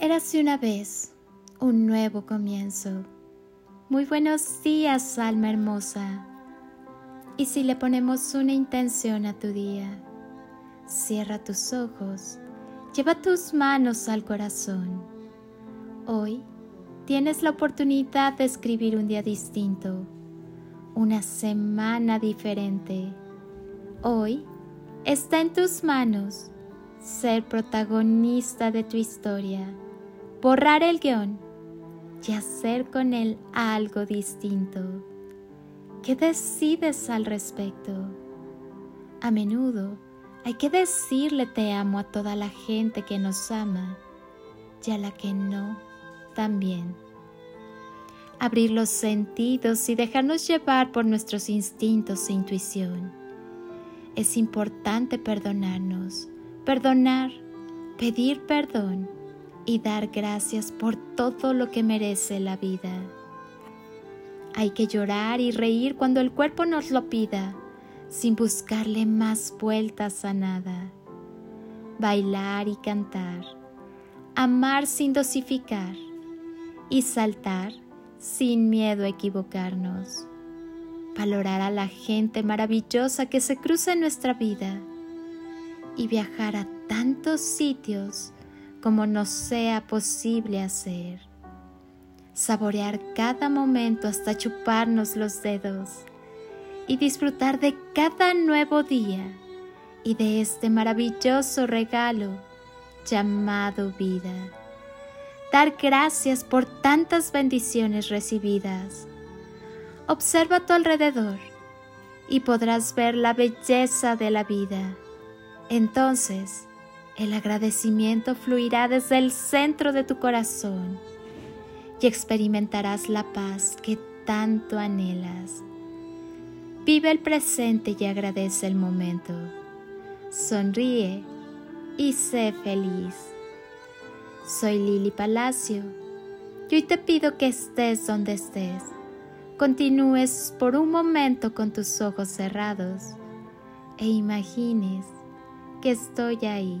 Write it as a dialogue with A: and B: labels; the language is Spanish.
A: Érase una vez un nuevo comienzo. Muy buenos días, alma hermosa. Y si le ponemos una intención a tu día, cierra tus ojos, lleva tus manos al corazón. Hoy tienes la oportunidad de escribir un día distinto, una semana diferente. Hoy está en tus manos ser protagonista de tu historia borrar el guion y hacer con él algo distinto. ¿Qué decides al respecto? A menudo hay que decirle te amo a toda la gente que nos ama y a la que no también. Abrir los sentidos y dejarnos llevar por nuestros instintos e intuición. Es importante perdonarnos, perdonar, pedir perdón y dar gracias por todo lo que merece la vida. Hay que llorar y reír cuando el cuerpo nos lo pida, sin buscarle más vueltas a nada. Bailar y cantar, amar sin dosificar y saltar sin miedo a equivocarnos. Valorar a la gente maravillosa que se cruza en nuestra vida y viajar a tantos sitios como nos sea posible hacer. Saborear cada momento hasta chuparnos los dedos y disfrutar de cada nuevo día y de este maravilloso regalo llamado vida. Dar gracias por tantas bendiciones recibidas. Observa a tu alrededor y podrás ver la belleza de la vida. Entonces, el agradecimiento fluirá desde el centro de tu corazón y experimentarás la paz que tanto anhelas. Vive el presente y agradece el momento. Sonríe y sé feliz. Soy Lili Palacio y hoy te pido que estés donde estés. Continúes por un momento con tus ojos cerrados e imagines que estoy ahí